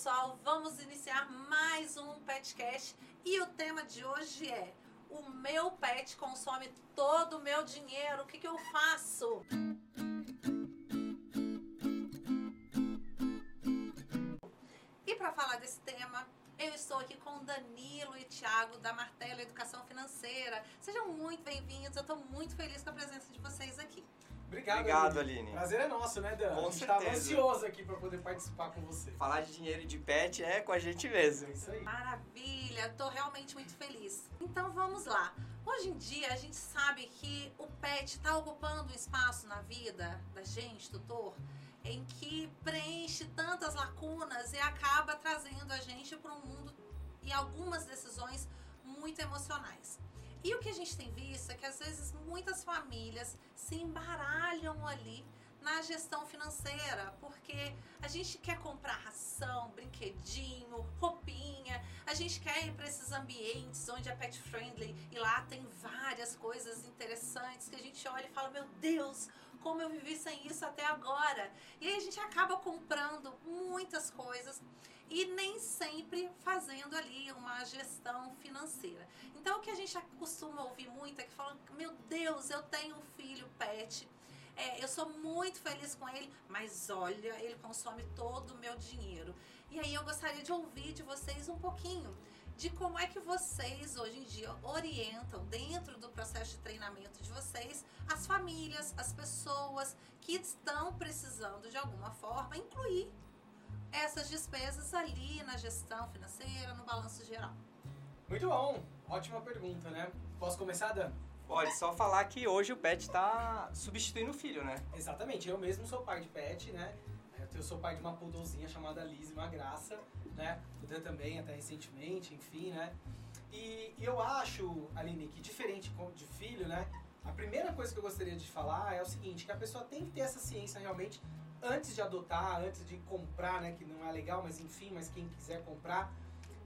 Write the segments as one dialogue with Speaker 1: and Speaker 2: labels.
Speaker 1: pessoal, vamos iniciar mais um Petcast e o tema de hoje é o meu pet consome todo o meu dinheiro, o que, que eu faço? E para falar desse tema, eu estou aqui com Danilo e Thiago da Martelo Educação Financeira. Sejam muito bem-vindos, eu estou muito feliz com a presença de vocês aqui.
Speaker 2: Obrigado,
Speaker 3: Obrigado, Aline.
Speaker 2: Prazer é nosso, né, Dan?
Speaker 3: Com
Speaker 2: a gente tava
Speaker 3: certeza.
Speaker 2: ansioso aqui pra poder participar com você.
Speaker 3: Falar de dinheiro e de pet é com a gente mesmo.
Speaker 2: É isso aí.
Speaker 1: Maravilha, estou realmente muito feliz. Então vamos lá. Hoje em dia a gente sabe que o pet está ocupando um espaço na vida da gente, tutor, em que preenche tantas lacunas e acaba trazendo a gente para um mundo e algumas decisões muito emocionais. E o que a gente tem visto é que às vezes muitas famílias se embaralham ali na gestão financeira, porque a gente quer comprar ração, brinquedinho, roupinha, a gente quer ir para esses ambientes onde é pet friendly e lá tem várias coisas interessantes que a gente olha e fala: Meu Deus, como eu vivi sem isso até agora. E aí a gente acaba comprando muitas coisas e nem sempre fazendo ali uma gestão financeira. Então o que a gente costuma ouvir muito é que falam: Meu Deus, eu tenho um filho pet. É, eu sou muito feliz com ele, mas olha, ele consome todo o meu dinheiro. E aí eu gostaria de ouvir de vocês um pouquinho de como é que vocês hoje em dia orientam dentro do processo de treinamento de vocês as famílias, as pessoas que estão precisando de alguma forma incluir essas despesas ali na gestão financeira, no balanço geral.
Speaker 2: Muito bom. Ótima pergunta, né? Posso começar, Dan?
Speaker 3: Pode só falar que hoje o pet tá substituindo o filho, né?
Speaker 2: Exatamente. Eu mesmo sou pai de pet, né? Eu sou pai de uma poodlezinha chamada Liz, uma graça, né? O Dan também, até recentemente, enfim, né? E, e eu acho, Aline, que diferente de filho, né? A primeira coisa que eu gostaria de falar é o seguinte, que a pessoa tem que ter essa ciência realmente antes de adotar, antes de comprar, né? Que não é legal, mas enfim, mas quem quiser comprar,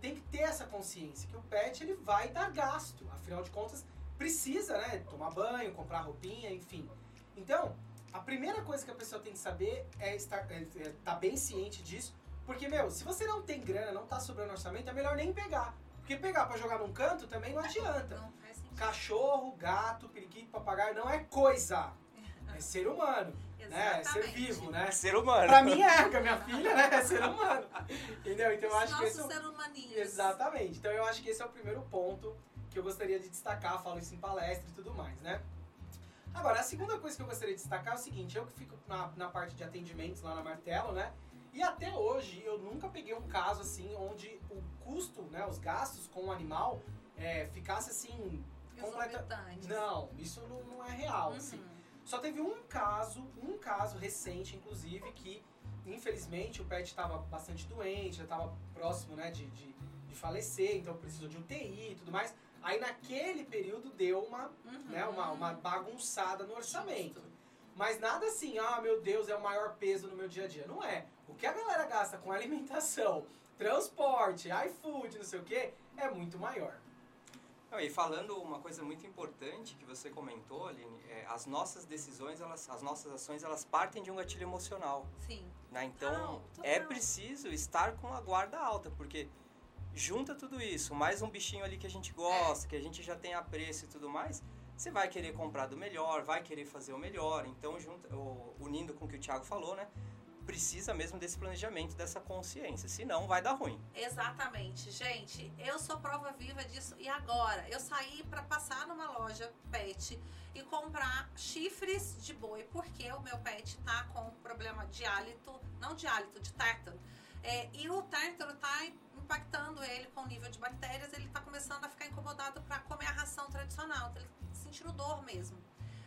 Speaker 2: tem que ter essa consciência que o pet ele vai dar gasto. Afinal de contas, precisa, né? Tomar banho, comprar roupinha, enfim. Então, a primeira coisa que a pessoa tem que saber é estar é, é, tá bem ciente disso, porque meu, se você não tem grana, não tá sobrando orçamento, é melhor nem pegar. Porque pegar pra jogar num canto também não adianta.
Speaker 1: Não.
Speaker 2: Cachorro, gato, periquito, papagaio não é coisa. É ser humano, né? É ser
Speaker 1: Exatamente.
Speaker 2: vivo, né?
Speaker 3: Ser humano.
Speaker 2: Pra mim é, com a minha filha, né? É ser humano. Entendeu? Então eu
Speaker 1: Os
Speaker 2: acho que esse é o...
Speaker 1: ser humaninhos.
Speaker 2: Exatamente. Então eu acho que esse é o primeiro ponto que eu gostaria de destacar, falo isso em palestra e tudo mais, né? Agora, a segunda coisa que eu gostaria de destacar é o seguinte, eu que fico na, na parte de atendimentos lá na Martelo, né? E até hoje eu nunca peguei um caso assim onde o custo, né, os gastos com o animal é, ficasse assim completa... Não, isso não, não é real, assim. Só teve um caso, um caso recente, inclusive, que infelizmente o pet estava bastante doente, já estava próximo né, de, de, de falecer, então precisou de UTI e tudo mais. Aí naquele período deu uma,
Speaker 1: Uhum.
Speaker 2: né, uma, uma bagunçada no orçamento.
Speaker 1: Justo.
Speaker 2: Mas nada assim, ah meu Deus, é o maior peso no meu dia a dia. Não é. O que a galera gasta com alimentação, transporte, iFood, não sei o que, é muito maior.
Speaker 3: Não, e falando uma coisa muito importante que você comentou, Aline, é, as nossas decisões, elas, as nossas ações, elas partem de um gatilho emocional.
Speaker 1: Sim.
Speaker 3: Né? Então, é preciso estar com a guarda alta, porque junta tudo isso, mais um bichinho ali que a gente gosta, que a gente já tem apreço e tudo mais, você vai querer comprar do melhor, vai querer fazer o melhor. Então, junta, unindo com o que o Thiago falou, né? Precisa mesmo desse planejamento, dessa consciência, senão vai dar ruim.
Speaker 1: Exatamente, gente. Eu sou prova viva disso. E agora? Eu saí para passar numa loja pet e comprar chifres de boi, porque o meu pet tá com problema de hálito, não de hálito, de tártaro. É, e o tártaro tá impactando ele com o nível de bactérias, ele tá começando a ficar incomodado para comer a ração tradicional, então tá sentindo dor mesmo.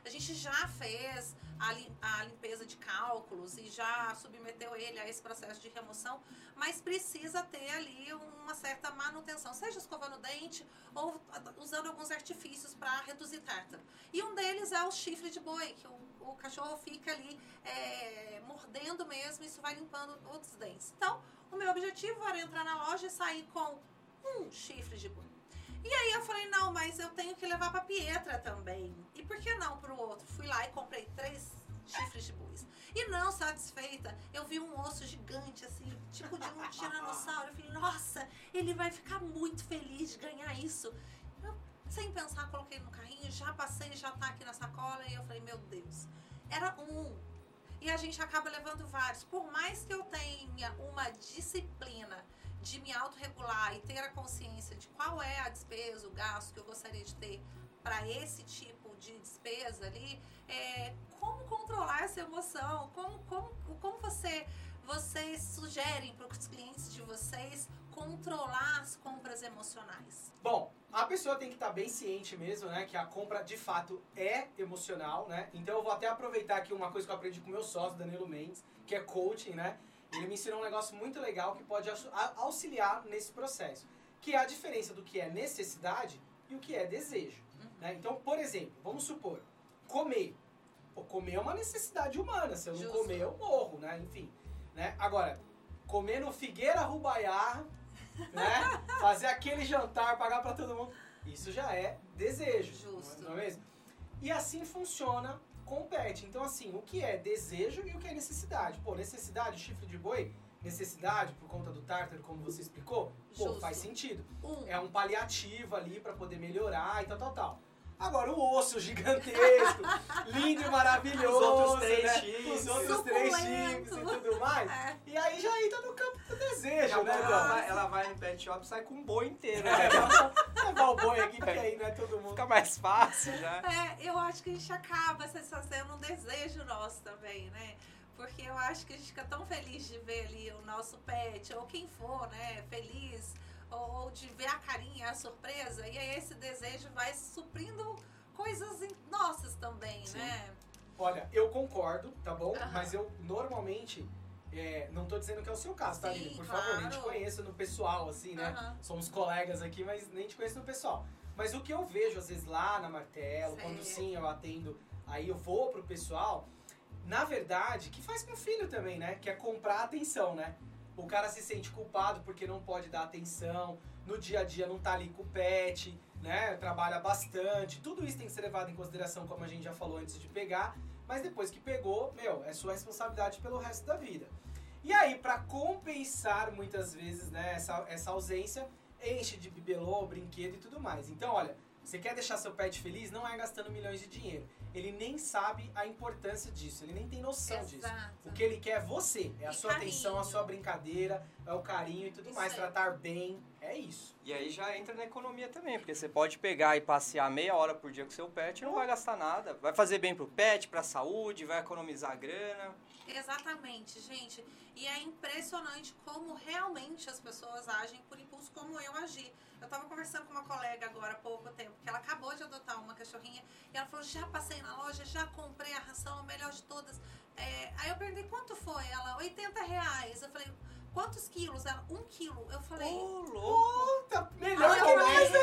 Speaker 1: A gente já fez a, lim- a limpeza de cálculos e já submeteu ele a esse processo de remoção, mas precisa ter ali uma certa manutenção, seja escovando o dente ou usando alguns artifícios para reduzir tártaro. E um deles é o chifre de boi, que o, o cachorro fica ali é, mordendo mesmo, isso vai limpando outros dentes. Então, o meu objetivo era entrar na loja e sair com um chifre de boi. E aí eu falei, não, mas eu tenho que levar pra Pietra também. E por que não pro outro? Fui lá e comprei três chifres de bois. E não satisfeita, eu vi um osso gigante, assim, tipo de um tiranossauro. Eu falei, nossa, ele vai ficar muito feliz de ganhar isso. Eu, sem pensar, coloquei no carrinho, já passei, já tá aqui na sacola. E eu falei, meu Deus. Era um. E a gente acaba levando vários. Por mais que eu tenha uma disciplina de me autorregular e ter a consciência de qual é a despesa, o gasto que eu gostaria de ter para esse tipo de despesa ali, é, como controlar essa emoção? Como, como, como você, vocês sugerem para os clientes de vocês controlar as compras emocionais?
Speaker 2: Bom, a pessoa tem que estar tá bem ciente mesmo, né? Que a compra de fato é emocional, né? Então eu vou até aproveitar aqui uma coisa que eu aprendi com meu sócio, Danilo Mendes, que é coaching, né? Ele me ensinou um negócio muito legal que pode auxiliar nesse processo. Que é a diferença do que é necessidade e o que é desejo. Uhum. Né? Então, por exemplo, vamos supor, comer. Pô, comer é uma necessidade humana. Se eu não Justo. comer, eu morro, né? Enfim. Né? Agora, comer no Figueira Rubaiar né? Fazer aquele jantar, pagar para todo mundo. Isso já é desejo. Justo. Não é mesmo? E assim funciona com o pet. Então, assim, o que é desejo e o que é necessidade? Pô, necessidade, chifre de boi, necessidade por conta do tártaro, como você explicou, pô, Justo. faz sentido. Um. É um paliativo ali para poder melhorar e tal, tal, tal. Agora, o osso gigantesco, lindo e maravilhoso, os outros três né? chips, os outros três chips e tudo mais. É. E aí já entra no campo do desejo, né?
Speaker 3: Ela vai, ela vai no pet shop e sai com um boi inteiro. Né?
Speaker 2: É, levar o boi aqui, porque aí não é todo mundo.
Speaker 3: Fica mais fácil já.
Speaker 1: É, eu acho que a gente acaba satisfazendo um desejo nosso também, né? Porque eu acho que a gente fica tão feliz de ver ali o nosso pet, ou quem for, né, feliz ou de ver a carinha, a surpresa, e aí esse desejo vai suprindo coisas nossas também, Sim. né?
Speaker 2: Olha, eu concordo, tá bom? Uhum. Mas eu normalmente. É, não tô dizendo que é o seu caso, tá, Aline? Por claro. favor, nem te conheço no pessoal, assim, né? Uhum. Somos colegas aqui, mas nem te conheço no pessoal. Mas o que eu vejo, às vezes, lá na Martelo, Sei. quando sim eu atendo, aí eu vou pro pessoal, na verdade, que faz com o filho também, né? Que é comprar atenção, né? O cara se sente culpado porque não pode dar atenção, no dia a dia não tá ali com o pet, né? Trabalha bastante. Tudo isso tem que ser levado em consideração, como a gente já falou antes de pegar, mas depois que pegou, meu, é sua responsabilidade pelo resto da vida. E aí, para compensar muitas vezes, né, essa, essa ausência, enche de bibelô, brinquedo e tudo mais. Então, olha, você quer deixar seu pet feliz? Não é gastando milhões de dinheiro. Ele nem sabe a importância disso, ele nem tem noção Exato. disso. O que ele quer é você, é a e sua carinho. atenção, a sua brincadeira, é o carinho e tudo isso mais, é. tratar bem, é isso.
Speaker 3: E aí já entra na economia também, porque você pode pegar e passear meia hora por dia com seu pet e não vai gastar nada. Vai fazer bem pro pet, pra saúde, vai economizar grana.
Speaker 1: Exatamente, gente. E é impressionante como realmente as pessoas agem por impulso, como eu agi. Eu estava conversando com uma colega agora há pouco tempo, que ela acabou de adotar uma cachorrinha, e ela falou: já passei na loja, já comprei a ração, a melhor de todas. É, aí eu perguntei quanto foi? Ela, 80 reais. Eu falei, quantos quilos? Ela, um quilo. Eu falei.
Speaker 2: Ô, oh, louco! Puta, melhor que mais, né?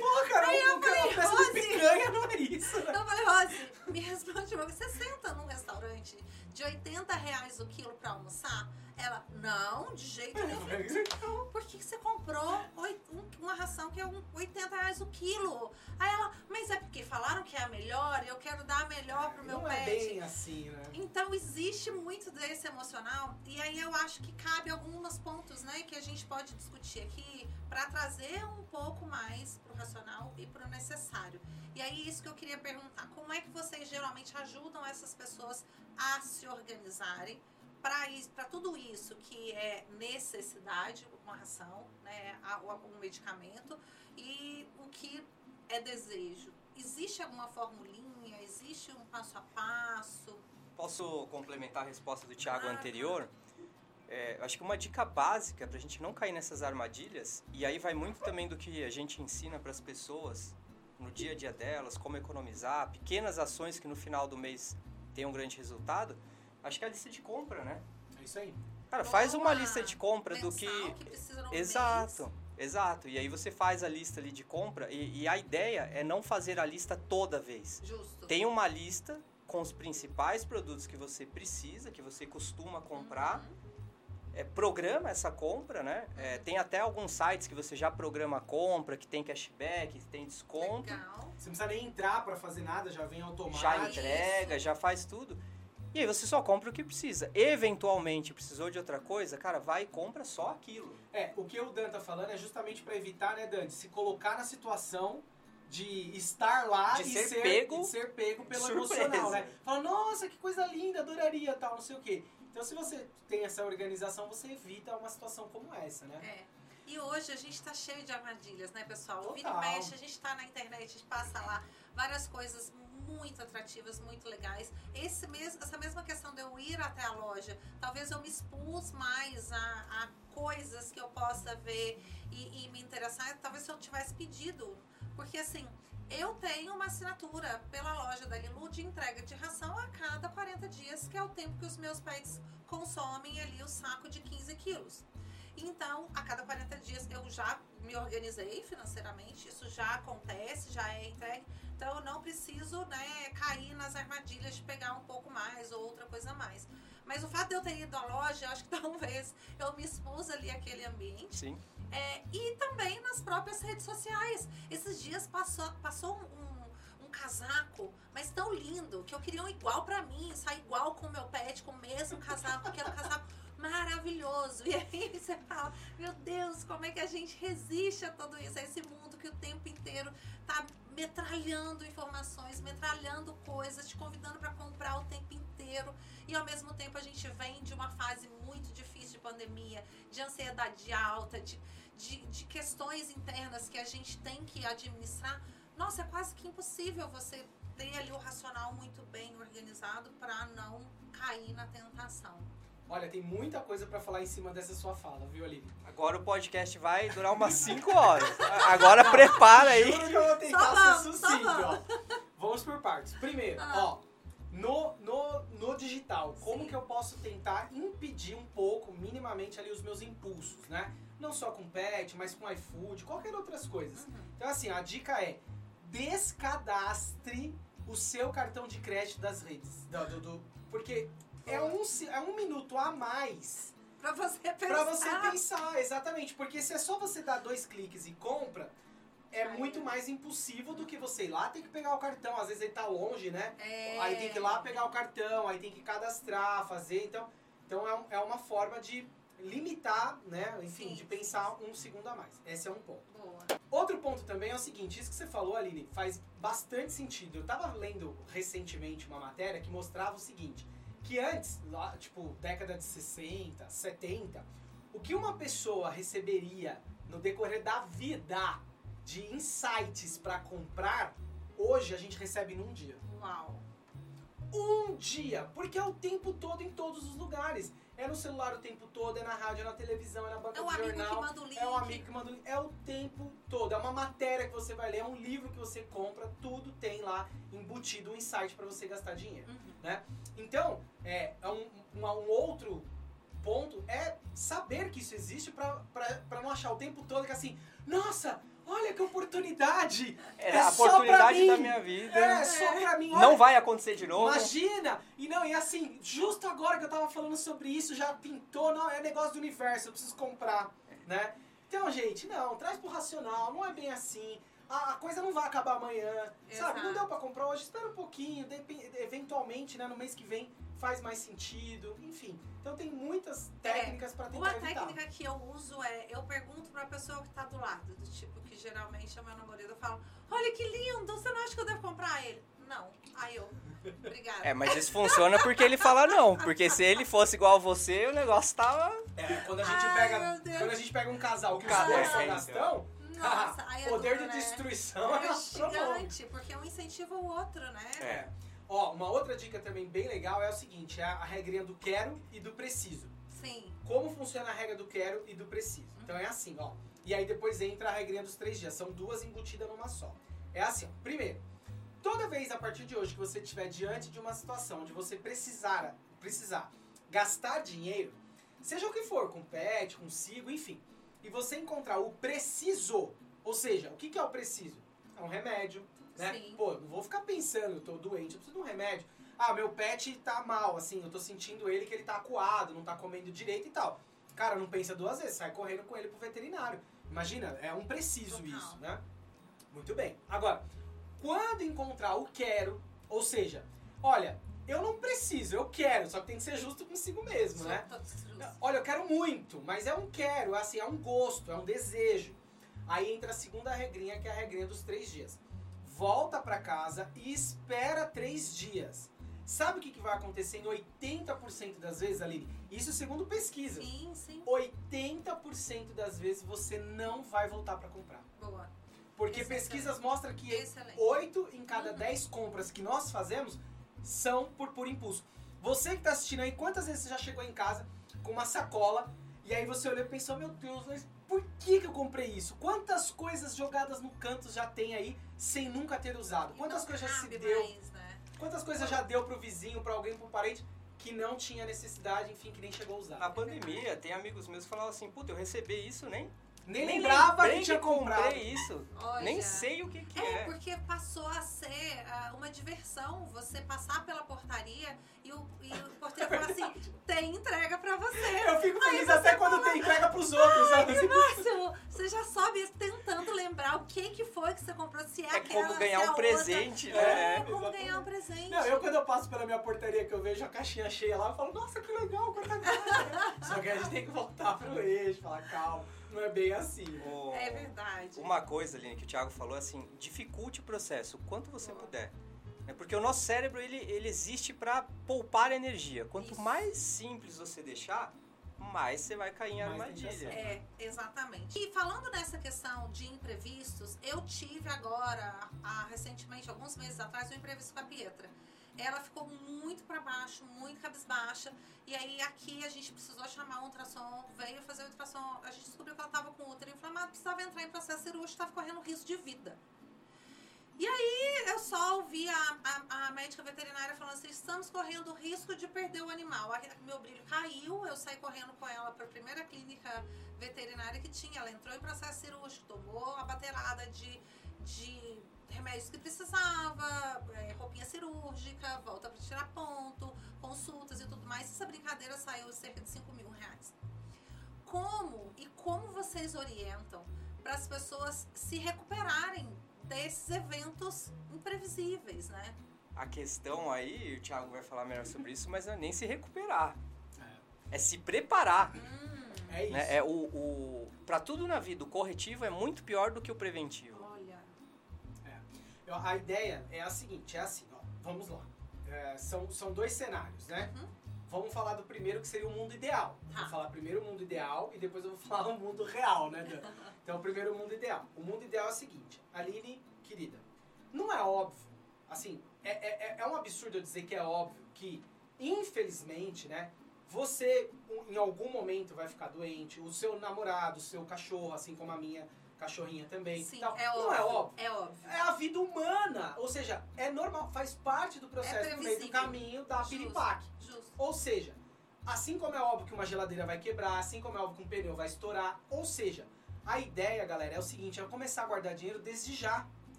Speaker 2: Pô, cara, aí eu falei, Rose, picanha não é isso. Né?
Speaker 1: Eu falei, Rose, me responde uma Você senta num restaurante de 80 reais o quilo pra almoçar? Ela, não, de jeito nenhum. Por que você comprou uma ração que é 80 reais o quilo? Aí ela, mas é porque falaram que é a melhor e eu quero dar a melhor pro meu
Speaker 2: não
Speaker 1: pet.
Speaker 2: É bem assim, né?
Speaker 1: Então existe muito desse emocional e aí eu acho que cabe alguns pontos, né, que a gente pode discutir aqui para trazer um pouco mais pro racional e pro necessário. E aí isso que eu queria perguntar, como é que vocês geralmente ajudam essas pessoas a se organizarem? para tudo isso que é necessidade, uma ração, né, um medicamento, e o que é desejo. Existe alguma formulinha? Existe um passo a passo?
Speaker 3: Posso complementar a resposta do Tiago ah, anterior? É, acho que uma dica básica para a gente não cair nessas armadilhas, e aí vai muito também do que a gente ensina para as pessoas no dia a dia delas, como economizar, pequenas ações que no final do mês têm um grande resultado, Acho que é a lista de compra, né?
Speaker 2: É isso aí.
Speaker 3: Cara, faz uma lista de compra do que. que exato, mês. exato. E aí você faz a lista ali de compra e, e, a ideia é não fazer a lista toda vez.
Speaker 1: Justo.
Speaker 3: Tem uma lista com os principais produtos que você precisa, que você costuma comprar. Uhum. É, programa essa compra, né? É, tem até alguns sites que você já programa a compra, que tem cashback, que tem desconto.
Speaker 1: Legal.
Speaker 2: Você não precisa nem entrar para fazer nada, já vem automático.
Speaker 3: Já entrega, já faz tudo. E aí você só compra o que precisa. Eventualmente precisou de outra coisa, cara, vai e compra só aquilo.
Speaker 2: É, o que o Dan tá falando é justamente para evitar, né, Dan, de se colocar na situação de estar lá
Speaker 3: De
Speaker 2: e
Speaker 3: ser
Speaker 2: ser,
Speaker 3: pego
Speaker 2: de ser pego pelo
Speaker 3: surpresa.
Speaker 2: emocional, né? Fala, nossa, que coisa linda, adoraria, tal, não sei o quê. Então, se você tem essa organização, você evita uma situação como essa, né?
Speaker 1: É. E hoje a gente tá cheio de armadilhas, né, pessoal? O Vini
Speaker 2: Total.
Speaker 1: Mexe, a gente tá na internet, a gente passa lá várias coisas muito atrativas, muito legais. Esse mesmo, essa mesma questão de eu ir até a loja, talvez eu me expus mais a, a coisas que eu possa ver e, e me interessar, talvez se eu tivesse pedido. Porque assim, eu tenho uma assinatura pela loja da Lilu de entrega de ração a cada 40 dias, que é o tempo que os meus pets consomem ali o saco de 15 quilos. Então, a cada 40 dias eu já me organizei financeiramente, isso já acontece, já é entregue. Então, eu não preciso né, cair nas armadilhas de pegar um pouco mais ou outra coisa a mais. Mas o fato de eu ter ido à loja, acho que talvez eu me expus ali àquele ambiente.
Speaker 3: Sim.
Speaker 1: É, e também nas próprias redes sociais. Esses dias passou, passou um, um, casaco, mas tão lindo, que eu queria um igual pra mim, sair igual com o meu pet, com o mesmo casaco, que era um casaco maravilhoso. E aí você fala, meu Deus, como é que a gente resiste a tudo isso, a esse mundo que o tempo inteiro tá metralhando informações, metralhando coisas, te convidando para comprar o tempo inteiro. E ao mesmo tempo a gente vem de uma fase muito difícil de pandemia, de ansiedade alta, de, de, de questões internas que a gente tem que administrar. Nossa, é quase que impossível você ter ali o racional muito bem organizado para não cair na tentação.
Speaker 2: Olha, tem muita coisa pra falar em cima dessa sua fala, viu, Aline?
Speaker 3: Agora o podcast vai durar umas 5 horas. Agora prepara aí.
Speaker 2: Juro que eu vou tentar
Speaker 1: Só
Speaker 2: ser sucinto, ó. Vamos por partes. Primeiro,
Speaker 1: Ah.
Speaker 2: ó, no, no, no digital, como
Speaker 1: Sim.
Speaker 2: que eu posso tentar impedir um pouco, minimamente, ali os meus impulsos, né? Não só com pet, mas com iFood, qualquer outras coisas.
Speaker 1: Uhum.
Speaker 2: Então, assim, a dica é descadastre o seu cartão de crédito das redes. Do, do- do- porque é um, se- é um minuto a mais
Speaker 1: Pra você pensar.
Speaker 2: Pra você pensar, exatamente. Porque se é só você dar dois cliques e compra, é
Speaker 1: Ai,
Speaker 2: muito
Speaker 1: é.
Speaker 2: mais impulsivo do que você ir lá tem que pegar o cartão. Às vezes ele tá longe, né?
Speaker 1: É...
Speaker 2: Aí tem que ir lá pegar o cartão, aí tem que cadastrar, fazer. Então, então é, um- é uma forma de limitar, né? Enfim,
Speaker 1: Sim,
Speaker 2: de
Speaker 1: sim,
Speaker 2: pensar um segundo a mais. Esse é um ponto.
Speaker 1: Boa.
Speaker 2: Outro ponto também é o seguinte, isso que você falou, Aline, faz bastante sentido. Eu tava lendo recentemente uma matéria que mostrava o seguinte, que antes, lá, tipo, década de 60, 70, o que uma pessoa receberia no decorrer da vida de insights para comprar, hoje a gente recebe num dia.
Speaker 1: Uau.
Speaker 2: Um dia, porque é o tempo todo em todos os lugares. É no celular o tempo todo, é na rádio, é na televisão, é na banca
Speaker 1: É o
Speaker 2: de
Speaker 1: amigo
Speaker 2: jornal.
Speaker 1: que manda o link.
Speaker 2: É um amigo que manda o link. É o tempo todo. É uma matéria que você vai ler, é um livro que você compra, tudo tem lá embutido um insight para você gastar dinheiro.
Speaker 1: Uhum.
Speaker 2: Então, é, é um, um, um outro ponto é saber que isso existe para não achar o tempo todo que assim, nossa, olha que oportunidade!
Speaker 3: É,
Speaker 2: É
Speaker 3: a oportunidade da minha vida.
Speaker 2: É, só pra mim, olha,
Speaker 3: Não vai acontecer de novo.
Speaker 2: Imagina! E não, e assim, justo agora que eu tava falando sobre isso, já pintou, não, é negócio do universo, eu preciso comprar, né? Então, gente, não, traz pro racional, não é bem assim. A, a coisa não vai acabar amanhã, sabe? Não
Speaker 1: Exato.
Speaker 2: deu pra comprar hoje, espera um pouquinho, depe- eventualmente, né, no mês que vem faz mais sentido, enfim. Então tem muitas técnicas pra tentar
Speaker 1: Uma
Speaker 2: evitar.
Speaker 1: técnica que eu uso é, eu pergunto pra pessoa que tá do lado, do tipo, geralmente é meu namorado, eu falo, olha que lindo, você não acha que eu devo comprar ele? Não. Aí eu, obrigada.
Speaker 3: É, mas isso funciona porque ele fala não. Porque se ele fosse igual a você, o negócio tava.
Speaker 2: É, quando a gente
Speaker 1: Ai,
Speaker 2: pega,
Speaker 1: meu Deus.
Speaker 2: quando a gente pega um casal que os
Speaker 3: Ca-
Speaker 2: dois
Speaker 3: é, então.
Speaker 2: gastão,
Speaker 1: Nossa, aí é
Speaker 2: poder de
Speaker 1: né?
Speaker 2: destruição
Speaker 1: É
Speaker 2: é
Speaker 1: gigante, porque um incentiva o outro, né?
Speaker 3: É.
Speaker 2: Ó, uma outra dica também bem legal é o seguinte, é a regrinha do quero e do preciso.
Speaker 1: Sim.
Speaker 2: Como funciona a regra do quero e do preciso? Então é assim, ó. E aí depois entra a regrinha dos três dias. São duas embutidas numa só. É assim, ó. Primeiro, toda vez a partir de hoje que você estiver diante de uma situação onde você precisar, precisar gastar dinheiro, seja o que for, com pet, consigo, enfim, e você encontrar o preciso, ou seja, o que que é o preciso? É um remédio, né?
Speaker 1: Sim.
Speaker 2: Pô, não vou ficar pensando, eu tô doente, eu preciso de um remédio. Ah, meu pet tá mal, assim, eu tô sentindo ele que ele tá acuado, não tá comendo direito e tal. Cara, não pensa duas vezes, sai correndo com ele pro veterinário. Imagina, é um preciso
Speaker 1: Total.
Speaker 2: isso, né? Muito bem. Agora, quando encontrar o quero, ou seja, olha, eu não preciso, eu quero, só que tem que ser justo consigo mesmo, né? Olha, eu quero muito, mas é um quero, assim, é um gosto, é um desejo. Aí entra a segunda regrinha, que é a regrinha dos três dias. Volta pra casa e espera três dias. Sabe o que, que vai acontecer em 80% das vezes, Aline? Isso segundo pesquisa.
Speaker 1: Sim, sim.
Speaker 2: 80% das vezes você não vai voltar pra comprar.
Speaker 1: Boa.
Speaker 2: Porque
Speaker 1: Excelente.
Speaker 2: pesquisas mostram que
Speaker 1: Excelente.
Speaker 2: 8 em cada
Speaker 1: Uhum.
Speaker 2: 10 compras que nós fazemos são por por impulso. Você que tá assistindo aí, quantas vezes você já chegou em casa com uma sacola e aí você olhou e pensou, meu Deus, mas por que, que eu comprei isso? Quantas coisas jogadas no canto já tem aí sem nunca ter usado? Quantas coisas já se deu?
Speaker 1: mais, né?
Speaker 2: Quantas coisas já deu pro vizinho, pra alguém, pro parente que não tinha necessidade, enfim, que nem chegou a usar?
Speaker 3: Na pandemia, tem amigos meus que falavam assim, puta, eu recebi isso, nem,
Speaker 2: Nem,
Speaker 3: nem
Speaker 2: lembrava que tinha comprado.
Speaker 3: comprei isso.
Speaker 1: Olha,
Speaker 3: Nem sei o que que
Speaker 1: É,
Speaker 3: é.
Speaker 1: porque passou a ser ah, uma diversão você passar pela portaria e o, e o porteiro falar assim: tem entrega pra você.
Speaker 2: Eu fico feliz até quando tem entrega pros outros, sabe?
Speaker 1: Que máximo! Você já sobe tentando lembrar o que, que foi que você comprou, se é,
Speaker 3: É
Speaker 1: aquela,
Speaker 3: como
Speaker 1: se
Speaker 3: ganhar
Speaker 1: é
Speaker 3: um
Speaker 1: outra.
Speaker 3: presente,
Speaker 1: É,
Speaker 3: né?
Speaker 1: como
Speaker 2: Exatamente.
Speaker 1: ganhar um presente.
Speaker 2: Não, eu quando eu passo pela minha portaria que eu vejo a caixinha cheia lá, eu falo, nossa, que legal, quanta coisa. Só que a gente tem que voltar pro eixo, falar, calma, não é bem assim. né?
Speaker 3: O-
Speaker 1: É verdade.
Speaker 3: Uma coisa, Aline, que o Thiago falou assim, dificulte o processo o quanto você
Speaker 1: Boa.
Speaker 3: puder. É porque o nosso cérebro ele, ele existe para poupar energia. Quanto
Speaker 1: Isso.
Speaker 3: mais simples você deixar, mais você vai cair em
Speaker 2: Mais
Speaker 3: armadilha.
Speaker 1: É, exatamente. E falando nessa questão de imprevistos, eu tive agora, há, recentemente, alguns meses atrás, um imprevisto com a Pietra. Ela ficou muito pra baixo, muito cabisbaixa. E aí aqui a gente precisou chamar um ultrassom, veio fazer o ultrassom, a gente descobriu que ela estava com útero inflamado, precisava entrar em processo cirúrgico, estava correndo risco de vida. E aí eu só ouvi a, a, a médica veterinária falando assim, estamos correndo risco de perder o animal. Meu brilho caiu, eu saí correndo com ela para a primeira clínica veterinária que tinha. Ela entrou em processo cirúrgico, tomou a baterada de, de remédios que precisava, é, roupinha cirúrgica, volta para tirar ponto, consultas e tudo mais. Essa brincadeira saiu cerca de 5 mil reais. Como e como vocês orientam para as pessoas se recuperarem desses eventos imprevisíveis, né?
Speaker 3: A questão aí, o Thiago vai falar melhor sobre isso, mas não é nem se recuperar. É se preparar.
Speaker 1: Hum,
Speaker 2: É isso.
Speaker 3: Né? É o, o, pra tudo na vida, o corretivo é muito pior do que o preventivo.
Speaker 2: A ideia é a seguinte, é assim, ó, vamos lá. É, são, são dois cenários, né?
Speaker 1: Uhum.
Speaker 2: Vamos falar do primeiro que seria o mundo ideal.
Speaker 1: Tá.
Speaker 2: Vou falar primeiro o mundo ideal e depois eu vou falar o mundo real, né, Dan? Então, primeiro o mundo ideal. O mundo ideal é o seguinte, Aline, querida, não é óbvio, assim, é, é, é- é um absurdo eu dizer que é óbvio que, infelizmente, né, você em algum momento vai ficar doente, o seu namorado, o seu cachorro, assim como a minha cachorrinha também.
Speaker 1: Sim,
Speaker 2: tal.
Speaker 1: é
Speaker 2: não
Speaker 1: óbvio.
Speaker 2: é óbvio.
Speaker 1: É óbvio.
Speaker 2: É a vida humana. Ou seja, é normal, faz parte do processo
Speaker 1: É
Speaker 2: no meio do caminho da
Speaker 1: Justo.
Speaker 2: piripaque.
Speaker 1: Justo.
Speaker 2: Ou seja, assim como é óbvio que uma geladeira vai quebrar, assim como é óbvio que um pneu vai estourar, ou seja, a ideia, galera, é o seguinte, é começar a guardar dinheiro desde já.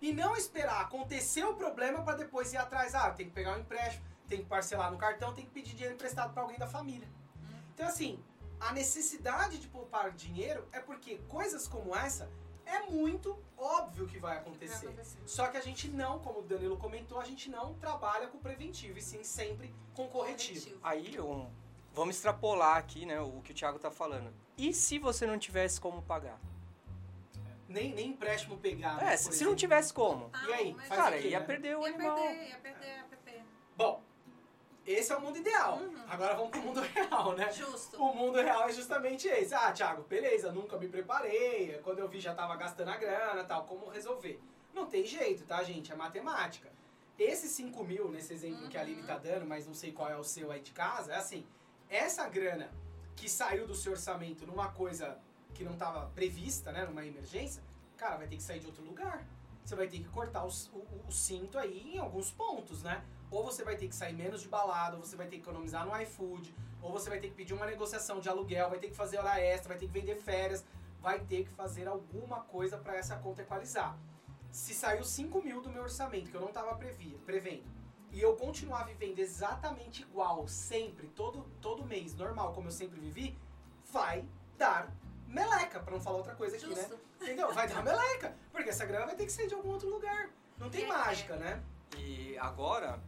Speaker 2: E não esperar acontecer o problema para depois ir atrás. Ah, tem que pegar um empréstimo, tem que parcelar no cartão, tem que pedir dinheiro emprestado para alguém da família. Então, assim, a necessidade de poupar dinheiro é porque coisas como essa é muito óbvio que vai
Speaker 1: Vai
Speaker 2: acontecer.
Speaker 1: acontecer.
Speaker 2: Só que a gente não, como o Danilo comentou, a gente não trabalha com preventivo, e sim sempre com corretivo.
Speaker 3: Aí, um, vamos extrapolar aqui, né, o que o Thiago tá falando. E se você não tivesse como pagar?
Speaker 2: Nem, nem empréstimo pegar.
Speaker 3: É,
Speaker 2: né,
Speaker 3: se, não tivesse como?
Speaker 1: Ah,
Speaker 2: E aí,
Speaker 3: Cara,
Speaker 2: quê,
Speaker 3: ia
Speaker 2: né?
Speaker 3: perder o
Speaker 1: ia
Speaker 3: animal.
Speaker 1: perder, ia perder a PP.
Speaker 2: Bom, esse é o mundo ideal.
Speaker 1: Uhum.
Speaker 2: Agora vamos pro mundo real, né?
Speaker 1: Justo.
Speaker 2: O mundo real é justamente esse. Ah, Thiago, beleza, nunca me preparei. Quando eu vi já tava gastando a grana tal. Como resolver? Não tem jeito, tá, gente? É matemática. Esses 5 mil, nesse exemplo que a Aline
Speaker 1: Uhum.
Speaker 2: tá dando, mas não sei qual é o seu aí de casa, é assim: essa grana que saiu do seu orçamento numa coisa que não tava prevista, né? Numa emergência, cara, vai ter que sair de outro lugar. Você vai ter que cortar o- o cinto aí em alguns pontos, né? Ou você vai ter que sair menos de balada, ou você vai ter que economizar no iFood, ou você vai ter que pedir uma negociação de aluguel, vai ter que fazer hora extra, vai ter que vender férias, vai ter que fazer alguma coisa para essa conta equalizar. Se saiu 5 mil do meu orçamento, que eu não estava prevendo, e eu continuar vivendo exatamente igual, sempre, todo, todo mês, normal, como eu sempre vivi, vai dar meleca, para não falar outra coisa aqui, né?
Speaker 1: Justo.
Speaker 2: Entendeu? Vai dar meleca, porque essa grana vai ter que sair de algum outro lugar. Não tem
Speaker 1: É,
Speaker 2: mágica, né?
Speaker 3: E agora, né,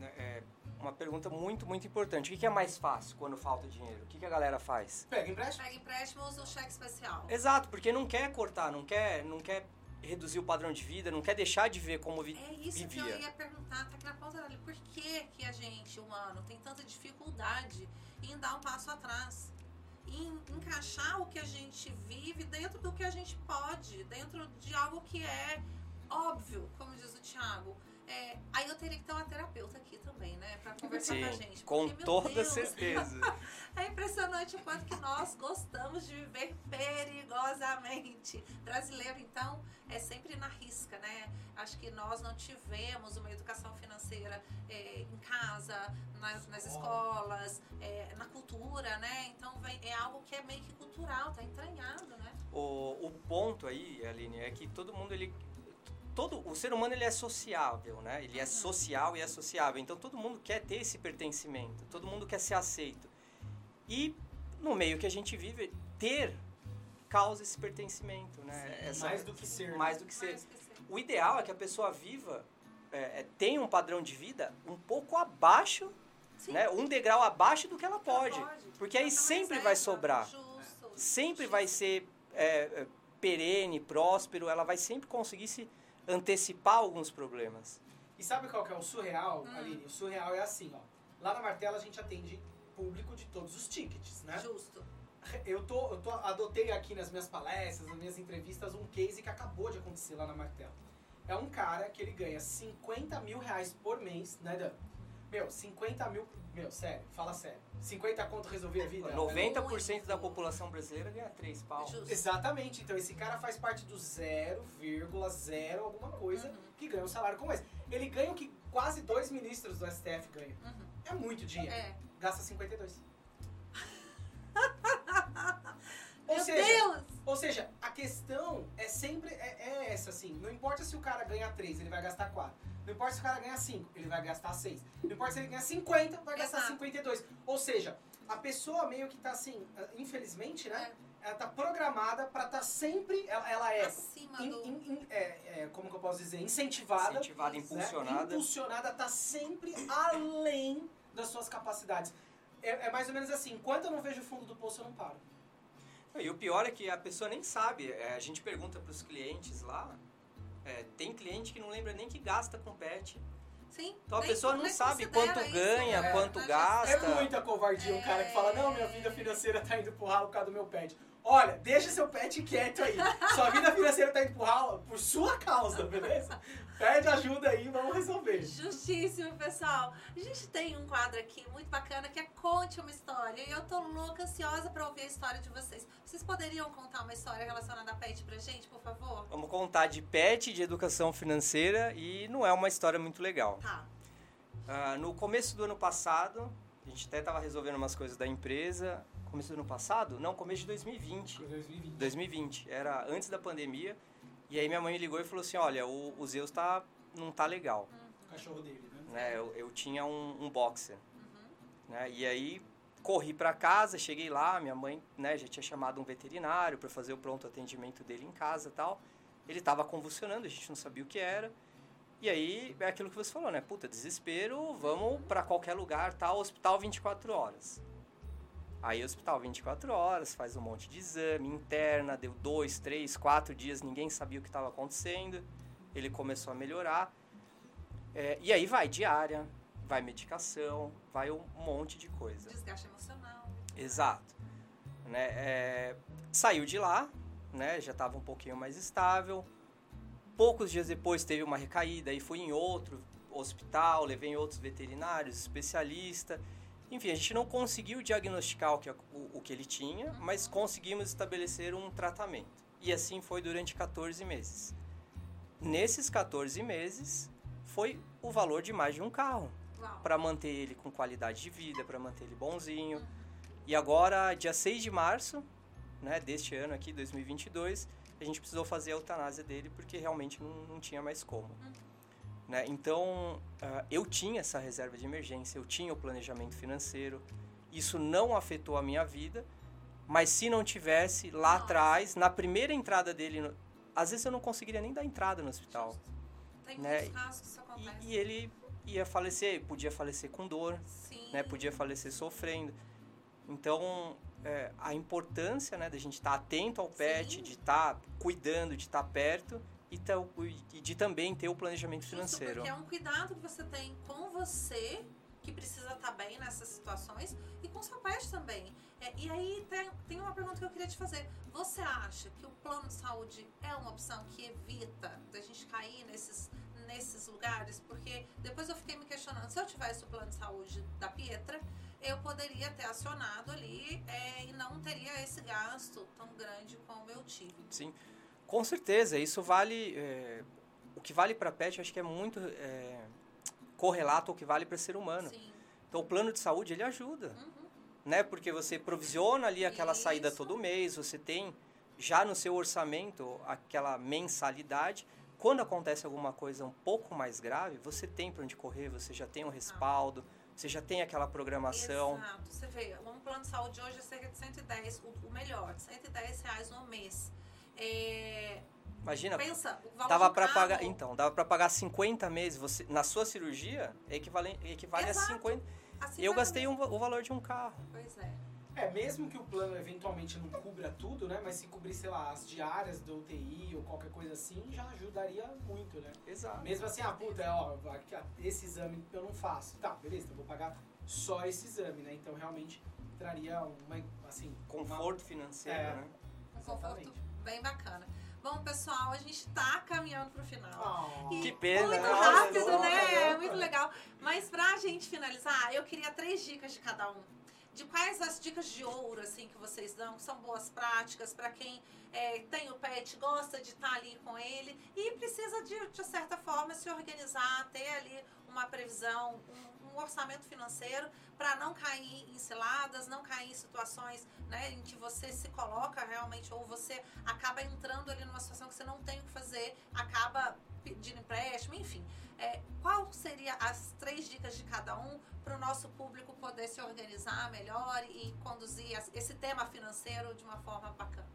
Speaker 3: é, uma pergunta muito, muito importante. O que, é mais fácil quando falta dinheiro? O que, a galera faz?
Speaker 2: Pega empréstimo.
Speaker 1: Pega empréstimo ou usa o cheque especial.
Speaker 3: Exato, porque não quer cortar, não quer, não quer reduzir o padrão de vida, não quer deixar de ver como vi
Speaker 1: É isso que eu
Speaker 3: vivia.
Speaker 1: ia perguntar, tá aqui na ponta dali. Por que, que a gente, humano, tem tanta dificuldade em dar um passo atrás? Em encaixar o que a gente vive dentro do que a gente pode, dentro de algo que é óbvio, como diz o Thiago. É, aí eu teria que ter uma terapeuta aqui também, né? Pra conversar com a
Speaker 3: Sim,
Speaker 1: gente.
Speaker 3: com
Speaker 1: porque, meu
Speaker 3: toda
Speaker 1: Deus,
Speaker 3: certeza.
Speaker 1: É impressionante o quanto que nós gostamos de viver perigosamente. Brasileiro, então, é sempre na risca, né? Acho que nós não tivemos uma educação financeira é, em casa, nas, nas escolas, é, na cultura, né? Então, vem, é algo que é meio que cultural, tá entranhado, né?
Speaker 3: O, o ponto aí, Aline, é que todo mundo ele todo o ser humano ele é sociável, né? Ele é social e é sociável. Então todo mundo quer ter esse pertencimento, todo mundo quer ser aceito. E no meio que a gente vive, ter causa esse pertencimento, né?
Speaker 1: Sim.
Speaker 3: Essa-
Speaker 2: Mais do que ser.
Speaker 3: mais do que ser. O ideal é que a pessoa viva, é, é, tenha um padrão de vida um pouco abaixo,
Speaker 1: Sim,
Speaker 3: né? Um degrau abaixo do que ela
Speaker 1: que ela
Speaker 3: pode.
Speaker 1: pode.
Speaker 3: Porque aí sempre
Speaker 1: reserva,
Speaker 3: vai sobrar.
Speaker 1: Justo.
Speaker 3: sempre vai ser é, é, perene, próspero, ela vai sempre conseguir se antecipar alguns problemas.
Speaker 2: E sabe qual que é o surreal,
Speaker 1: Hum.
Speaker 2: Aline? O surreal é assim, ó. Lá na Martela a gente atende público de todos os tickets, né?
Speaker 1: Justo.
Speaker 2: Eu tô, eu tô adotei aqui nas minhas palestras, nas minhas entrevistas, um case que acabou de acontecer lá na Martela. É um cara que ele ganha 50 mil reais por mês, né, Dan? Meu, 50 mil. Meu, sério, fala sério. 50 conto resolver a vida?
Speaker 3: 90% da população brasileira ganha 3 pau.
Speaker 1: Justo.
Speaker 2: Exatamente, então esse cara faz parte do 0,0 alguma coisa
Speaker 1: Uhum.
Speaker 2: que ganha um salário como esse. Ele ganha o que quase dois ministros do STF ganham.
Speaker 1: Uhum.
Speaker 2: É muito dinheiro.
Speaker 1: É.
Speaker 2: Gasta 52. Ou
Speaker 1: Meu
Speaker 2: seja,
Speaker 1: Deus!
Speaker 2: ou seja, a questão é sempre é, é essa, assim. Não importa se o cara ganha 3, ele vai gastar 4. Não importa se o cara ganha 5, ele vai gastar 6. Não importa se ele ganha 50, vai gastar
Speaker 1: Exato.
Speaker 2: 52. Ou seja, a pessoa meio que tá assim, infelizmente, né?
Speaker 1: É.
Speaker 2: Ela tá programada pra estar sempre. Ela, ela é,
Speaker 1: Acima
Speaker 2: in-
Speaker 1: do.
Speaker 2: in- in- é, é, Como que eu posso dizer? Incentivada.
Speaker 3: Incentivada,
Speaker 2: né?
Speaker 3: impulsionada.
Speaker 2: Impulsionada tá sempre além das suas capacidades. É, é mais ou menos assim: enquanto eu não vejo o fundo do poço, eu não paro.
Speaker 3: E o pior é que a pessoa nem sabe. É, a gente pergunta para os clientes lá. É, tem cliente que não lembra nem que gasta com pet.
Speaker 1: Sim.
Speaker 3: Então a
Speaker 1: nem-
Speaker 3: pessoa não
Speaker 1: nem
Speaker 3: sabe quanto
Speaker 1: isso,
Speaker 3: ganha,
Speaker 1: né?
Speaker 3: quanto
Speaker 1: Na
Speaker 3: gasta.
Speaker 2: É muita covardia um cara que fala: não, minha vida financeira tá indo pro ralo por causa do meu pet. Olha, deixa seu pet quieto aí. Sua vida financeira tá indo pro ralo por sua causa, beleza? Pede ajuda aí, vamos resolver.
Speaker 1: Justíssimo, pessoal. A gente tem um quadro aqui muito bacana que é Conte uma História. E eu tô louca, ansiosa pra ouvir a história de vocês. Vocês poderiam contar uma história relacionada a pet pra gente, por favor?
Speaker 3: Vamos contar de pet, de educação financeira e não é uma história muito legal.
Speaker 1: Tá.
Speaker 3: Ah, no começo do ano passado, a gente até estava resolvendo umas coisas da empresa. Começo do ano passado? Não, começo de 2020.
Speaker 2: 2020.
Speaker 3: 2020, era antes da pandemia. E aí minha mãe ligou e falou assim, olha, o, o Zeus tá, não tá legal.
Speaker 2: O cachorro dele, né?
Speaker 3: Né? Eu, eu tinha um, um boxer.
Speaker 1: Uhum.
Speaker 3: Né? E aí corri para casa, cheguei lá, minha mãe né, já tinha chamado um veterinário para fazer o pronto atendimento dele em casa tal. Ele estava convulsionando, a gente não sabia o que era. E aí é aquilo que você falou, né? Puta, desespero, vamos para qualquer lugar, tal, hospital 24 horas. Aí hospital 24 horas, faz um monte de exame, interna, deu dois, três, quatro dias, ninguém sabia o que estava acontecendo. Ele começou a melhorar. É, e aí vai diária, vai medicação, vai um monte de coisa.
Speaker 1: Desgaste emocional.
Speaker 3: Exato. Né? É, saiu de lá, né? já estava um pouquinho mais estável. Poucos dias depois teve uma recaída, aí fui em outro hospital, levei em outros veterinários, especialista. Enfim, a gente não conseguiu diagnosticar o que, o, o que ele tinha, mas conseguimos estabelecer um tratamento. E assim foi durante 14 meses. Nesses 14 meses, foi o valor de mais de um carro para manter ele com qualidade de vida, para manter ele bonzinho. E agora, dia 6 de março, né, deste ano aqui, 2022, a gente precisou fazer a eutanásia dele porque realmente não, não tinha mais como. Né? Então, ah, eu tinha essa reserva de emergência, eu tinha o planejamento financeiro, isso não afetou a minha vida, mas se não tivesse lá
Speaker 1: Nossa.
Speaker 3: atrás, na primeira entrada dele, no- às vezes eu não conseguiria nem dar entrada no hospital.
Speaker 1: Tem
Speaker 3: né?
Speaker 1: muitos casos que isso acontece.
Speaker 3: E, e ele ia falecer, podia falecer com dor, né? Podia falecer sofrendo. Então, é, a importância, né, da gente estar atento ao pet,
Speaker 1: Sim.
Speaker 3: de estar cuidando, de estar perto e, e de também ter o planejamento financeiro.
Speaker 1: porque é um cuidado que você tem com você, que precisa estar bem nessas situações, e com seu pet também. É, e aí tem, tem uma pergunta que eu queria te fazer. Você acha que o plano de saúde é uma opção que evita da gente cair nesses, nesses lugares? Porque depois eu fiquei me questionando, se eu tivesse o plano de saúde da Pietra, eu poderia ter acionado ali é, e não teria esse gasto tão grande como eu tive.
Speaker 3: Sim, com certeza. Isso vale. é, o que vale para pet, eu acho que é muito é, correlato ao que vale para ser humano.
Speaker 1: Sim.
Speaker 3: Então, o plano de saúde ele ajuda,
Speaker 1: Uhum.
Speaker 3: né? Porque você provisiona ali aquela saída
Speaker 1: Isso.
Speaker 3: todo mês, você tem já no seu orçamento aquela mensalidade. Quando acontece alguma coisa um pouco mais grave, você tem para onde correr, você já tem um respaldo, você já tem aquela programação.
Speaker 1: Exato. Você vê, um plano de saúde hoje é cerca de 110, o, o melhor, 110 reais no mês. É,
Speaker 3: Imagina,
Speaker 1: pensa, o valor
Speaker 3: dava para pagar, então, dava para pagar 50 meses, você na sua cirurgia é equivale, equivale
Speaker 1: Exato.
Speaker 3: a 50.
Speaker 1: assim
Speaker 3: Eu gastei um, o valor de um carro.
Speaker 1: Pois é.
Speaker 2: É, mesmo que o plano eventualmente não cubra tudo, né? Mas se cobrir, sei lá, as diárias do UTI ou qualquer coisa assim, já ajudaria muito, né?
Speaker 3: Exato.
Speaker 2: Mesmo assim, ah, puta, ó, ah, esse exame eu não faço. Tá, beleza, então eu vou pagar só esse exame, né? Então realmente traria uma, assim...
Speaker 3: Conforto financeiro,
Speaker 2: É.
Speaker 3: né?
Speaker 1: Um conforto
Speaker 2: Exatamente.
Speaker 1: Bem bacana. Bom, pessoal, a gente tá caminhando pro final.
Speaker 2: Uma...
Speaker 1: E
Speaker 3: Que pena,
Speaker 1: Muito
Speaker 3: né?
Speaker 1: rápido, né?
Speaker 2: olha.
Speaker 1: Muito legal. Mas pra gente finalizar, eu queria três dicas de cada um. De quais as dicas de ouro, assim, que vocês dão, que são boas práticas para quem é, tem o pet, gosta de estar ali com ele e precisa, de, de certa forma, se organizar, ter ali uma previsão, um, um orçamento financeiro para não cair em ciladas, não cair em situações né, em que você se coloca realmente, ou você acaba entrando ali numa situação que você não tem o que fazer, acaba pedindo empréstimo, enfim. É, qual seria as três dicas de cada um para o nosso público poder se organizar melhor e conduzir esse tema financeiro de uma forma bacana?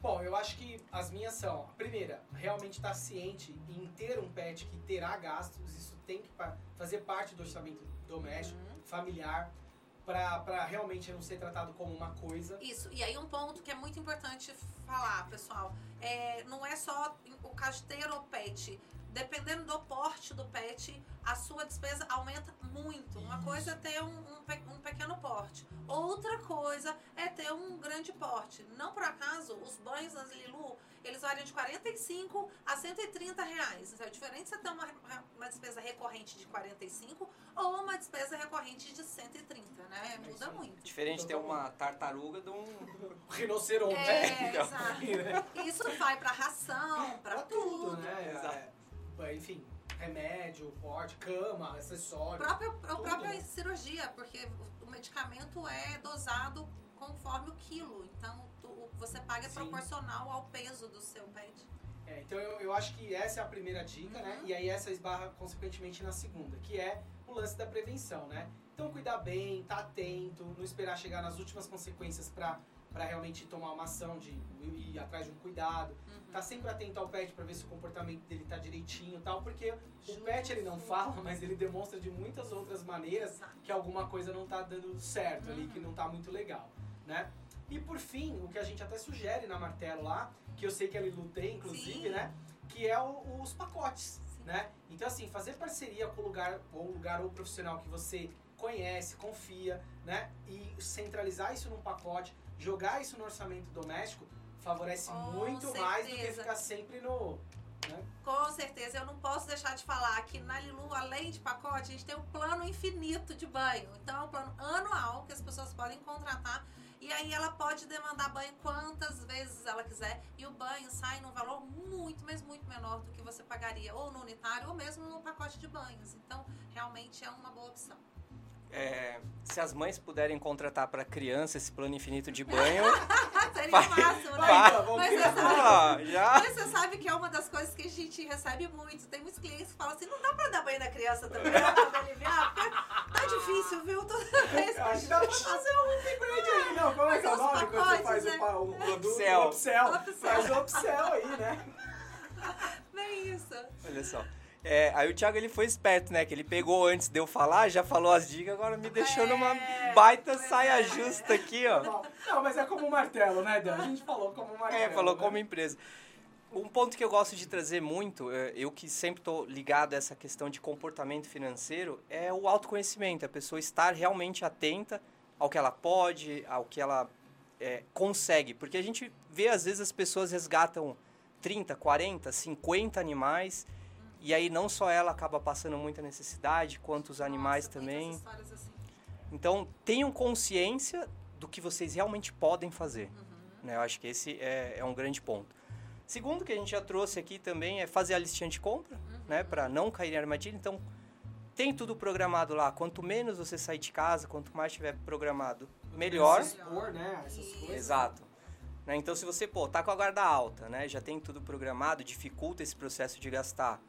Speaker 2: Bom, eu acho que as minhas são, a primeira, realmente estar ciente em ter um pet que terá gastos, isso tem que fazer parte do orçamento doméstico,
Speaker 1: Uhum.
Speaker 2: familiar, para realmente não ser tratado como uma coisa.
Speaker 1: Isso, e aí um ponto que é muito importante falar, pessoal, é, não é só o caso de ter o pet. Dependendo do porte do pet, a sua despesa aumenta muito. Uma
Speaker 2: Isso.
Speaker 1: coisa é ter um, um um pequeno porte. Outra coisa é ter um grande porte. Não por acaso, os banhos das Lilu, eles variam de 45 a 130 reais. Então é diferente você ter uma, uma despesa recorrente de 45 ou uma despesa recorrente de 130, né?
Speaker 2: É
Speaker 1: Muda
Speaker 2: aí.
Speaker 1: muito.
Speaker 3: Diferente de ter uma tartaruga de um.
Speaker 2: Rinoceronte,
Speaker 1: É,
Speaker 2: né?
Speaker 1: exato. Isso vai pra ração, pra
Speaker 2: Pra tudo,
Speaker 1: tudo.
Speaker 2: né?
Speaker 3: Exato.
Speaker 2: É, enfim, remédio, porte, cama, acessório.
Speaker 1: próprio, a própria
Speaker 2: né?
Speaker 1: cirurgia, porque o medicamento é dosado conforme o quilo. Então, tu- você paga
Speaker 2: Sim.
Speaker 1: proporcional ao peso do seu pet.
Speaker 2: É, então eu, eu acho que essa é a primeira dica, né?
Speaker 1: Uhum.
Speaker 2: E aí essa esbarra consequentemente na segunda, que é o lance da prevenção, né? Então cuidar bem, tá atento, não esperar chegar nas últimas consequências pra para realmente tomar uma ação de ir atrás de um cuidado.
Speaker 1: Uhum.
Speaker 2: Tá sempre atento ao pet pra ver se o comportamento dele tá direitinho e tal, porque o
Speaker 1: Justo.
Speaker 2: pet ele não fala, mas ele demonstra de muitas outras maneiras que alguma coisa não tá dando certo ali,
Speaker 1: Uhum.
Speaker 2: que não tá muito legal, né? E por fim, o que a gente até sugere na Martelo lá, que eu sei que a Lilu tem, inclusive,
Speaker 1: Sim.
Speaker 2: né? Que é o- os pacotes,
Speaker 1: Sim.
Speaker 2: né? Então, assim, fazer parceria com o lugar, ou lugar ou profissional que você conhece, confia, né? E centralizar isso num pacote, jogar isso no orçamento doméstico, favorece
Speaker 1: Com
Speaker 2: muito mais do que
Speaker 1: certeza.
Speaker 2: ficar sempre no... Né?
Speaker 1: Com certeza, eu não posso deixar de falar que na Lilu, além de pacote, a gente tem um plano infinito de banho. Então, é um plano anual que as pessoas podem contratar. E aí ela pode demandar banho quantas vezes ela quiser. E o banho sai num valor muito, mas muito menor do que você pagaria ou no unitário ou mesmo no pacote de banhos. Então, realmente é uma boa opção.
Speaker 3: É, se as mães puderem contratar para criança esse plano infinito de banho,
Speaker 1: Seria
Speaker 3: Vai-
Speaker 1: o máximo, né?
Speaker 3: vai.
Speaker 1: Mas você sabe,
Speaker 3: ah, já.
Speaker 1: mas você sabe que é uma das coisas que a gente recebe muito. Tem muitos clientes que falam assim, não dá pra dar banho na criança também, pra poder aliviar, porque tá difícil, viu? Toda vez.
Speaker 2: Acho que dá pra fazer um upgrade aí, não? Como é que é o nome quando você faz
Speaker 1: né?
Speaker 2: o, produto?
Speaker 3: Upsell.
Speaker 2: Upsell.
Speaker 1: Upsell.
Speaker 2: Faz o upsell aí, né?
Speaker 1: Bem isso.
Speaker 3: Olha só. É, aí o Thiago ele foi esperto, né? Que ele pegou antes de eu falar, já falou as dicas, agora me deixou
Speaker 1: É,
Speaker 3: numa baita
Speaker 1: pois
Speaker 3: saia
Speaker 1: é.
Speaker 3: justa aqui, ó.
Speaker 2: Não, Não, mas é como um martelo, né, Dan? A gente falou como um martelo.
Speaker 3: É, falou
Speaker 2: né?
Speaker 3: como empresa. Um ponto que eu gosto de trazer muito, é, eu que sempre estou ligado a essa questão de comportamento financeiro, é o autoconhecimento, a pessoa estar realmente atenta ao que ela pode, ao que ela é, consegue. Porque a gente vê, às vezes, as pessoas resgatam 30, 40, 50 animais, e aí não só ela acaba passando muita necessidade, quanto os animais
Speaker 1: Nossa,
Speaker 3: também.
Speaker 1: assim.
Speaker 3: Então, tenham consciência do que vocês realmente podem fazer.
Speaker 1: Uhum.
Speaker 3: Né? Eu acho que esse é, é um grande ponto. Segundo que a gente já trouxe aqui também é fazer a listinha de compra,
Speaker 1: Uhum.
Speaker 3: né? Para não cair em armadilha. Então, tem tudo programado lá. Quanto menos você sair de casa, quanto mais tiver programado, melhor.
Speaker 2: Se expor, né? Essas coisas.
Speaker 3: Exato. Né? Então, se você, pô, tá com a guarda alta, né? Já tem tudo programado, dificulta esse processo de gastar,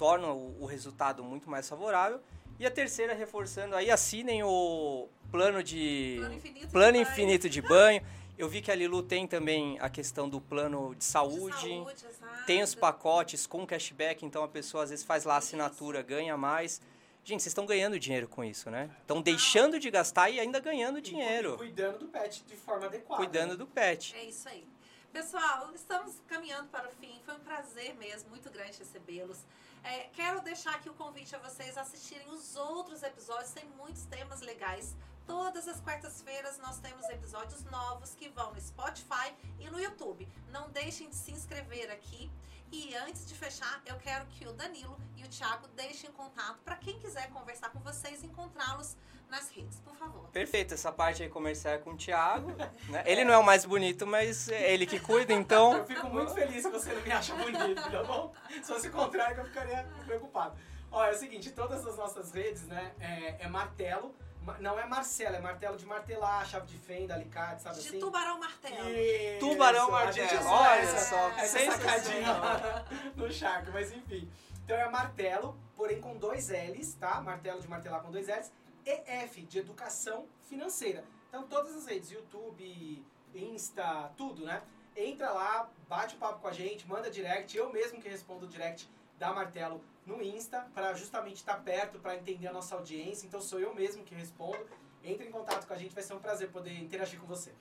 Speaker 3: torna o, o resultado muito mais favorável. E a terceira, reforçando aí, assinem o plano de...
Speaker 1: Plano infinito. de
Speaker 3: Plano
Speaker 1: banho.
Speaker 3: infinito de banho. Eu vi que a Lilu tem também a questão do plano de
Speaker 1: De
Speaker 3: saúde.
Speaker 1: saúde, exato.
Speaker 3: Tem os pacotes com cashback, então a pessoa às vezes faz lá a assinatura, ganha mais. Gente, vocês estão ganhando dinheiro com isso, né? Estão deixando de gastar e ainda ganhando
Speaker 2: E
Speaker 3: dinheiro.
Speaker 2: cuidando do pet de forma adequada.
Speaker 3: Cuidando do pet.
Speaker 1: É isso aí. Pessoal, estamos caminhando para o fim. Foi um prazer mesmo, muito grande recebê-los. É, quero deixar aqui o convite a vocês assistirem os outros episódios. Tem muitos temas legais. Todas as quartas-feiras nós temos episódios novos que vão no Spotify e no YouTube. Não deixem de se inscrever aqui. E antes de fechar, eu quero que o Danilo e o Thiago deixem contato para quem quiser conversar com vocês e encontrá-los nas redes, por favor.
Speaker 3: Perfeito, essa parte aí comercial é com o Thiago. né? Ele não é o mais bonito, mas é ele que cuida, então.
Speaker 2: Eu fico muito feliz que você não me acha bonito, tá bom? Se fosse o contrário, eu ficaria preocupado. Ó, é o seguinte, todas as nossas redes, né, é, é martelo, ma- não é Marcelo, é martelo de martelar, chave de fenda, alicate, sabe
Speaker 1: De
Speaker 2: assim?
Speaker 1: tubarão martelo.
Speaker 2: Isso,
Speaker 3: Tubarão martelo, olha
Speaker 2: essa,
Speaker 3: só,
Speaker 2: essa
Speaker 3: sensacional.
Speaker 2: sacadinha no Shark, mas enfim. Então é martelo, porém com dois L's, tá? Martelo de martelar com dois L's. E F, de educação financeira. Então todas as redes, YouTube, Insta, tudo, né? Entra lá, bate um papo com a gente, manda direct. Eu mesmo que respondo o direct da Martelo no Insta, para justamente estar perto, para entender a nossa audiência. Então sou eu mesmo que respondo. Entre em contato com a gente, vai ser um prazer poder interagir com você.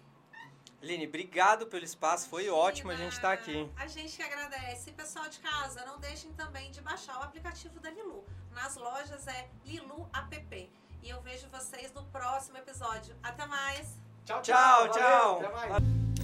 Speaker 3: Line, obrigado pelo espaço, foi ótimo a gente estar aqui.
Speaker 1: A gente que agradece. E pessoal de casa, não deixem também de baixar o aplicativo da Lilu. Nas lojas é Lilu App. E eu vejo vocês no próximo episódio. Até mais!
Speaker 2: Tchau,
Speaker 3: Tchau,
Speaker 2: Valeu,
Speaker 3: tchau.
Speaker 2: Até mais.